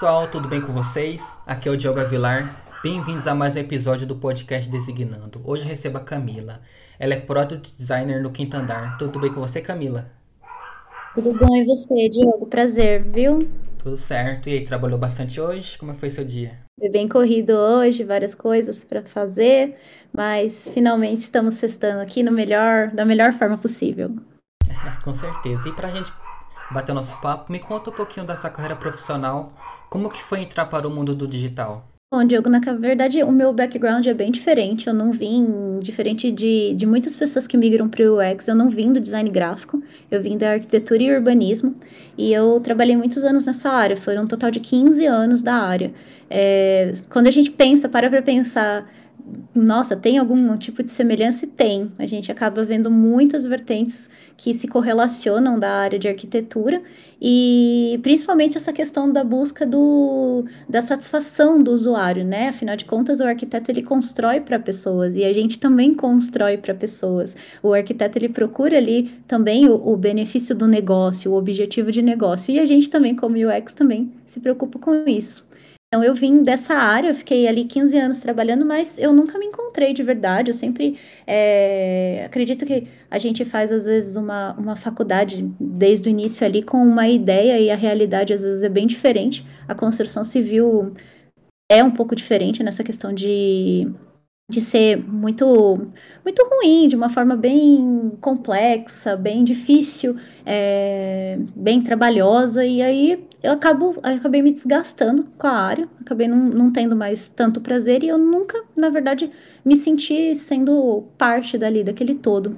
Pessoal, tudo bem com vocês? Aqui é o Diogo Avilar. Bem-vindos a mais um episódio do podcast Designando. Hoje recebo a Camila. Ela é Product Designer no Quinto Andar. Tudo bem com você, Camila? Tudo bom e você, Diogo? Prazer, viu? Tudo certo. E aí, trabalhou bastante hoje? Como foi seu dia? Foi bem corrido hoje, várias coisas para fazer, mas finalmente estamos testando aqui no melhor, da melhor forma possível. com certeza. E pra gente bater o nosso papo, me conta um pouquinho da sua carreira profissional como que foi entrar para o mundo do digital? Bom, Diogo, na verdade, o meu background é bem diferente. Eu não vim, diferente de, de muitas pessoas que migram para o UX, eu não vim do design gráfico, eu vim da arquitetura e urbanismo. E eu trabalhei muitos anos nessa área, foram um total de 15 anos da área. É, quando a gente pensa, para para pensar nossa, tem algum tipo de semelhança? Tem. A gente acaba vendo muitas vertentes que se correlacionam da área de arquitetura e principalmente essa questão da busca do, da satisfação do usuário, né? Afinal de contas, o arquiteto ele constrói para pessoas e a gente também constrói para pessoas. O arquiteto ele procura ali também o, o benefício do negócio, o objetivo de negócio e a gente também, como UX, também se preocupa com isso. Então, eu vim dessa área, eu fiquei ali 15 anos trabalhando, mas eu nunca me encontrei de verdade. Eu sempre é, acredito que a gente faz, às vezes, uma, uma faculdade desde o início ali com uma ideia e a realidade, às vezes, é bem diferente. A construção civil é um pouco diferente nessa questão de de ser muito muito ruim, de uma forma bem complexa, bem difícil, é, bem trabalhosa, e aí eu acabo, eu acabei me desgastando com a área, acabei não, não tendo mais tanto prazer, e eu nunca, na verdade, me senti sendo parte dali, daquele todo.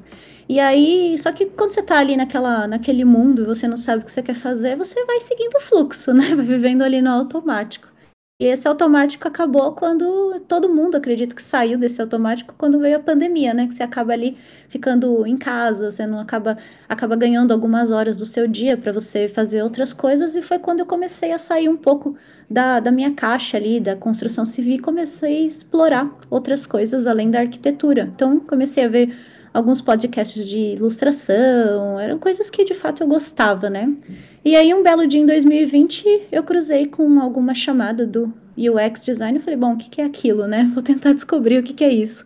E aí, só que quando você tá ali naquela, naquele mundo e você não sabe o que você quer fazer, você vai seguindo o fluxo, né? Vai vivendo ali no automático. E esse automático acabou quando todo mundo, acredito que saiu desse automático quando veio a pandemia, né? Que você acaba ali ficando em casa, você não acaba acaba ganhando algumas horas do seu dia para você fazer outras coisas e foi quando eu comecei a sair um pouco da, da minha caixa ali da construção civil e comecei a explorar outras coisas além da arquitetura. Então comecei a ver alguns podcasts de ilustração, eram coisas que de fato eu gostava, né? E aí, um belo dia em 2020, eu cruzei com alguma chamada do UX Design e falei, bom, o que, que é aquilo, né? Vou tentar descobrir o que, que é isso.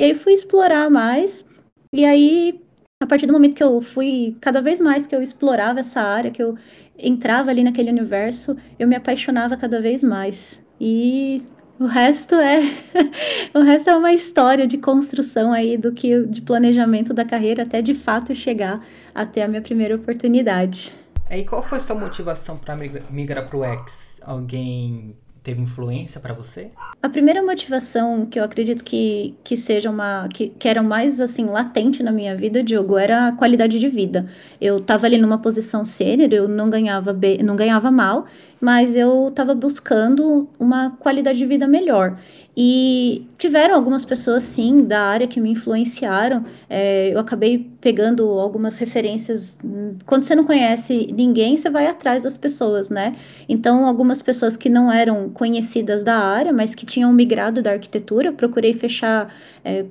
E aí fui explorar mais, e aí, a partir do momento que eu fui, cada vez mais que eu explorava essa área, que eu entrava ali naquele universo, eu me apaixonava cada vez mais. E o resto é o resto é uma história de construção aí do que de planejamento da carreira até de fato chegar até a minha primeira oportunidade. E qual foi a sua motivação para migrar para o X? Alguém teve influência para você? A primeira motivação que eu acredito que, que seja uma que, que era mais assim latente na minha vida, Diogo, era a qualidade de vida. Eu estava ali numa posição sênior, eu não ganhava bem, não ganhava mal, mas eu estava buscando uma qualidade de vida melhor. E tiveram algumas pessoas, sim, da área que me influenciaram. É, eu acabei pegando algumas referências. Quando você não conhece ninguém, você vai atrás das pessoas, né? Então, algumas pessoas que não eram conhecidas da área, mas que tinham migrado da arquitetura, procurei fechar é,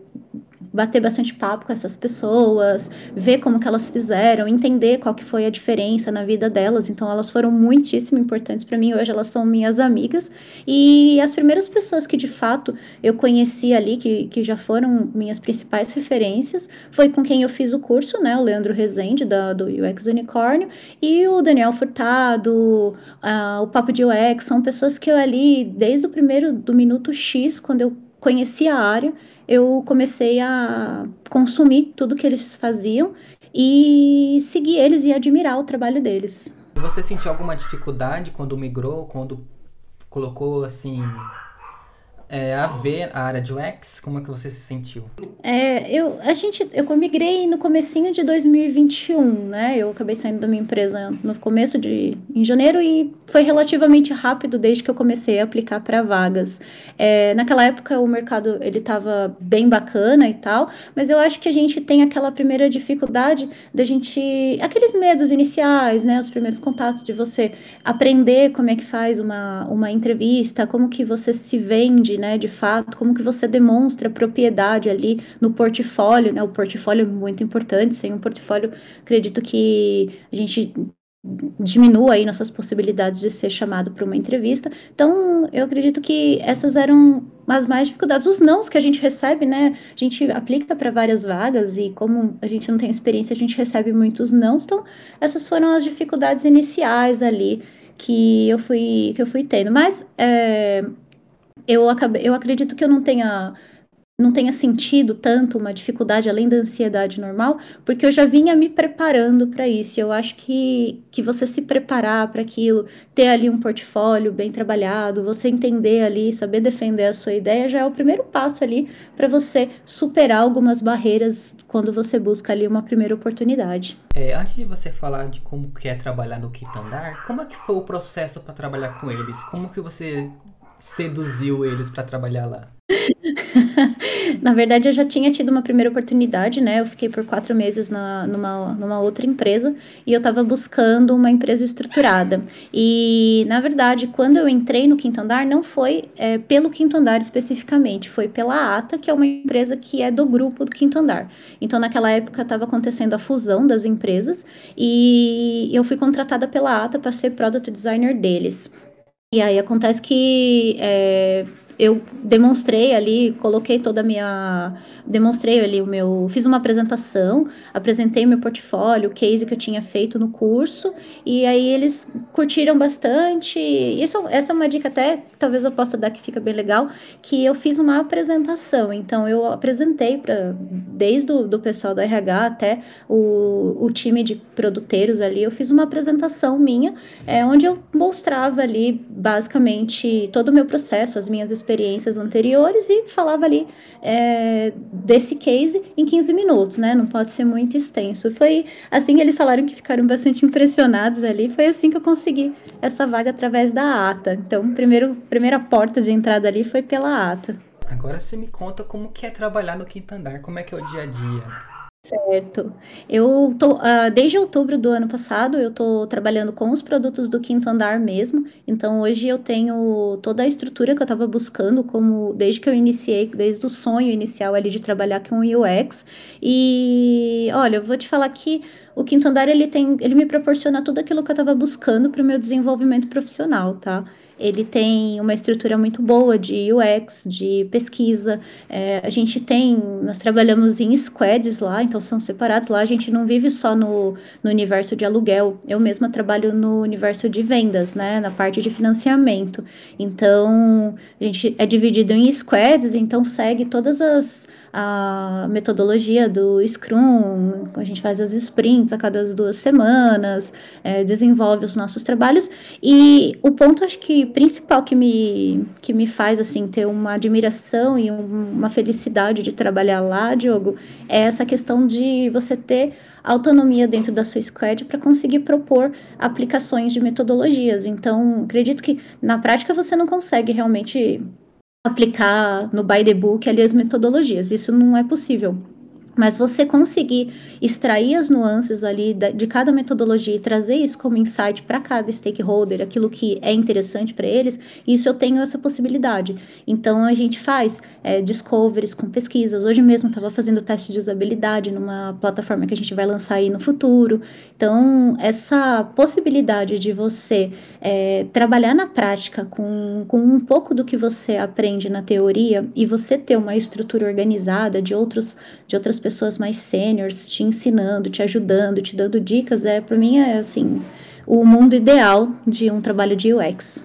bater bastante papo com essas pessoas, ver como que elas fizeram, entender qual que foi a diferença na vida delas. Então elas foram muitíssimo importantes para mim. Hoje elas são minhas amigas e as primeiras pessoas que de fato eu conheci ali, que, que já foram minhas principais referências, foi com quem eu fiz o curso, né? O Leandro Rezende da, do UX Unicórnio e o Daniel Furtado, uh, o Papo de UX, são pessoas que eu ali desde o primeiro do minuto X, quando eu conheci a área, eu comecei a consumir tudo que eles faziam e seguir eles e admirar o trabalho deles. Você sentiu alguma dificuldade quando migrou, quando colocou assim é, a ver a área de UX? Como é que você se sentiu? É, eu, a gente, eu migrei no comecinho de 2021, né? Eu acabei saindo da minha empresa no começo de em janeiro e foi relativamente rápido desde que eu comecei a aplicar para vagas. É, naquela época o mercado ele estava bem bacana e tal, mas eu acho que a gente tem aquela primeira dificuldade da gente aqueles medos iniciais, né? Os primeiros contatos de você aprender como é que faz uma, uma entrevista, como que você se vende né, de fato, como que você demonstra propriedade ali no portfólio, né, o portfólio é muito importante, sem um portfólio, acredito que a gente diminua aí nossas possibilidades de ser chamado para uma entrevista. Então, eu acredito que essas eram as mais dificuldades. Os nãos que a gente recebe, né? A gente aplica para várias vagas e como a gente não tem experiência, a gente recebe muitos nãos. Então, essas foram as dificuldades iniciais ali que eu fui que eu fui tendo. Mas é, eu acabei, eu acredito que eu não tenha não tenha sentido tanto uma dificuldade além da ansiedade normal, porque eu já vinha me preparando para isso. Eu acho que, que você se preparar para aquilo, ter ali um portfólio bem trabalhado, você entender ali, saber defender a sua ideia, já é o primeiro passo ali para você superar algumas barreiras quando você busca ali uma primeira oportunidade. É, antes de você falar de como que é trabalhar no Quinto Andar, como é que foi o processo para trabalhar com eles? Como que você seduziu eles para trabalhar lá? Na verdade, eu já tinha tido uma primeira oportunidade, né? Eu fiquei por quatro meses na, numa, numa outra empresa e eu estava buscando uma empresa estruturada. E, na verdade, quando eu entrei no Quinto Andar, não foi é, pelo Quinto Andar especificamente, foi pela ATA, que é uma empresa que é do grupo do Quinto Andar. Então, naquela época, estava acontecendo a fusão das empresas e eu fui contratada pela ATA para ser product designer deles. E aí acontece que é, eu demonstrei ali, coloquei toda a minha. Demonstrei ali o meu. Fiz uma apresentação, apresentei meu portfólio, o case que eu tinha feito no curso, e aí eles curtiram bastante. Isso, essa é uma dica até, talvez eu possa dar que fica bem legal, que eu fiz uma apresentação. Então eu apresentei para desde o do pessoal da RH até o, o time de produteiros ali, eu fiz uma apresentação minha, é, onde eu mostrava ali basicamente todo o meu processo, as minhas experiências experiências anteriores e falava ali é, desse case em 15 minutos, né? Não pode ser muito extenso. Foi assim eles falaram que ficaram bastante impressionados ali. Foi assim que eu consegui essa vaga através da ata. Então, primeiro, primeira porta de entrada ali foi pela ata. Agora você me conta como que é trabalhar no quinto andar, como é que é o dia a dia. Certo. Eu tô, uh, desde outubro do ano passado, eu tô trabalhando com os produtos do quinto andar mesmo. Então, hoje eu tenho toda a estrutura que eu estava buscando, como desde que eu iniciei, desde o sonho inicial ali de trabalhar com UX. E olha, eu vou te falar que o quinto andar ele tem, ele me proporciona tudo aquilo que eu estava buscando para o meu desenvolvimento profissional, tá? ele tem uma estrutura muito boa de UX, de pesquisa. É, a gente tem, nós trabalhamos em squads lá, então são separados lá. A gente não vive só no, no universo de aluguel. Eu mesma trabalho no universo de vendas, né, na parte de financiamento. Então, a gente é dividido em squads, então segue todas as a metodologia do Scrum, a gente faz as sprints a cada duas semanas, é, desenvolve os nossos trabalhos. E o ponto, acho que principal que me, que me faz assim ter uma admiração e uma felicidade de trabalhar lá, Diogo, é essa questão de você ter autonomia dentro da sua squad para conseguir propor aplicações de metodologias. Então, acredito que na prática você não consegue realmente aplicar no by the book ali as metodologias. Isso não é possível. Mas você conseguir extrair as nuances ali de cada metodologia e trazer isso como insight para cada stakeholder, aquilo que é interessante para eles, isso eu tenho essa possibilidade. Então a gente faz é, discoveries com pesquisas. Hoje mesmo estava fazendo teste de usabilidade numa plataforma que a gente vai lançar aí no futuro. Então, essa possibilidade de você é, trabalhar na prática com, com um pouco do que você aprende na teoria e você ter uma estrutura organizada de, outros, de outras pessoas pessoas mais sêniores te ensinando, te ajudando, te dando dicas, é para mim é assim, o mundo ideal de um trabalho de UX.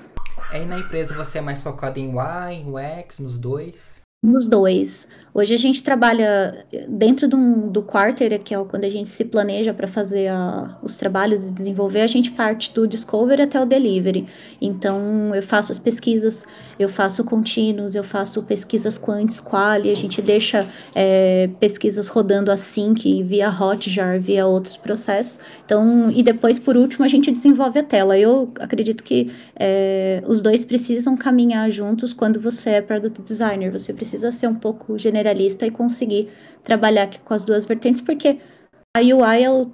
Aí na empresa você é mais focado em UI, em UX, nos dois? Nos dois. Hoje a gente trabalha dentro do, do quarter, que é quando a gente se planeja para fazer a, os trabalhos e desenvolver, a gente parte do discovery até o delivery. Então eu faço as pesquisas, eu faço contínuos, eu faço pesquisas quantis, quali, a gente deixa é, pesquisas rodando assim, que via Hotjar, via outros processos. Então, e depois, por último, a gente desenvolve a tela. Eu acredito que é, os dois precisam caminhar juntos quando você é product designer. Você precisa ser um pouco generalista e conseguir trabalhar com as duas vertentes, porque a UI é o,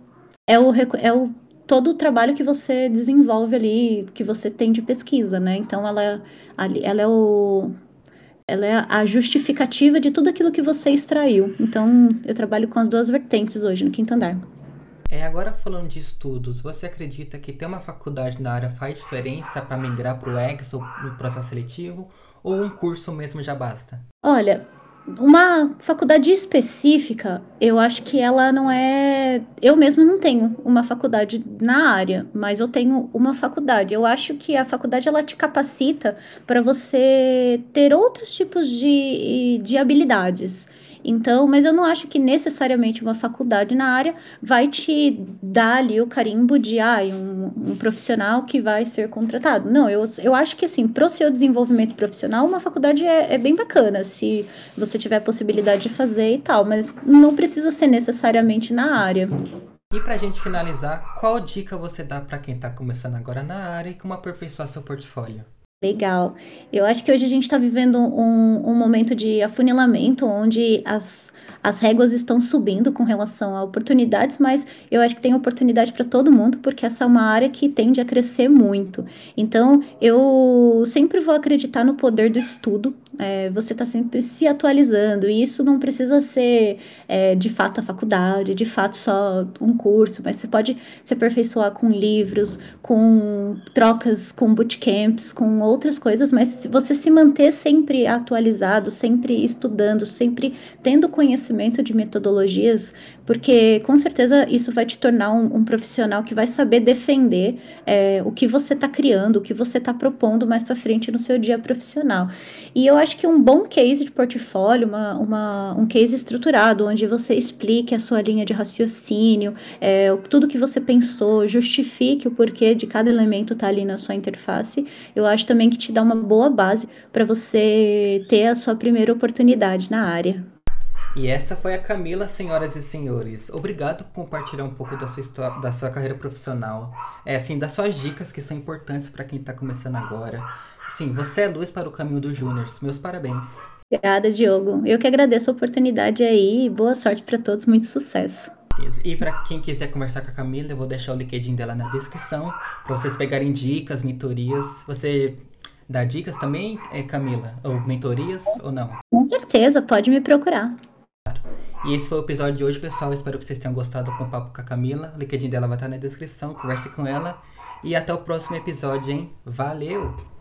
é o, é o todo o trabalho que você desenvolve ali, que você tem de pesquisa, né? Então ela, ela é o ela é a justificativa de tudo aquilo que você extraiu. Então eu trabalho com as duas vertentes hoje no quinto andar. É, agora falando de estudos, você acredita que ter uma faculdade na área faz diferença para migrar para o EGS ou no processo seletivo? Ou um curso mesmo já basta? Olha, uma faculdade específica, eu acho que ela não é. Eu mesma não tenho uma faculdade na área, mas eu tenho uma faculdade. Eu acho que a faculdade ela te capacita para você ter outros tipos de, de habilidades. Então, mas eu não acho que necessariamente uma faculdade na área vai te dar ali o carimbo de ah, um, um profissional que vai ser contratado. Não, eu, eu acho que assim, para o seu desenvolvimento profissional, uma faculdade é, é bem bacana, se você tiver a possibilidade de fazer e tal, mas não precisa ser necessariamente na área. E para a gente finalizar, qual dica você dá para quem está começando agora na área e como aperfeiçoar seu portfólio? Legal. Eu acho que hoje a gente está vivendo um, um momento de afunilamento, onde as, as réguas estão subindo com relação a oportunidades, mas eu acho que tem oportunidade para todo mundo, porque essa é uma área que tende a crescer muito. Então, eu sempre vou acreditar no poder do estudo. É, você está sempre se atualizando, e isso não precisa ser é, de fato a faculdade, de fato só um curso, mas você pode se aperfeiçoar com livros, com trocas, com bootcamps, com outras coisas, mas você se manter sempre atualizado, sempre estudando, sempre tendo conhecimento de metodologias, porque com certeza isso vai te tornar um, um profissional que vai saber defender é, o que você está criando, o que você está propondo mais para frente no seu dia profissional. E eu acho que um bom case de portfólio, uma, uma, um case estruturado, onde você explique a sua linha de raciocínio, é, tudo que você pensou, justifique o porquê de cada elemento estar tá ali na sua interface, eu acho também que te dá uma boa base para você ter a sua primeira oportunidade na área. E essa foi a Camila, senhoras e senhores. Obrigado por compartilhar um pouco da sua, história, da sua carreira profissional. É assim, das suas dicas que são importantes para quem está começando agora. Sim, você é luz para o caminho dos júniors. Meus parabéns. Obrigada, Diogo. Eu que agradeço a oportunidade aí. Boa sorte para todos, muito sucesso. E para quem quiser conversar com a Camila, eu vou deixar o LinkedIn dela na descrição para vocês pegarem dicas, mentorias. Você dá dicas também, é, Camila? Ou mentorias ou não? Com certeza, pode me procurar. E esse foi o episódio de hoje, pessoal. Espero que vocês tenham gostado com o papo com a Camila. O LinkedIn dela vai estar na descrição. Converse com ela. E até o próximo episódio, hein? Valeu!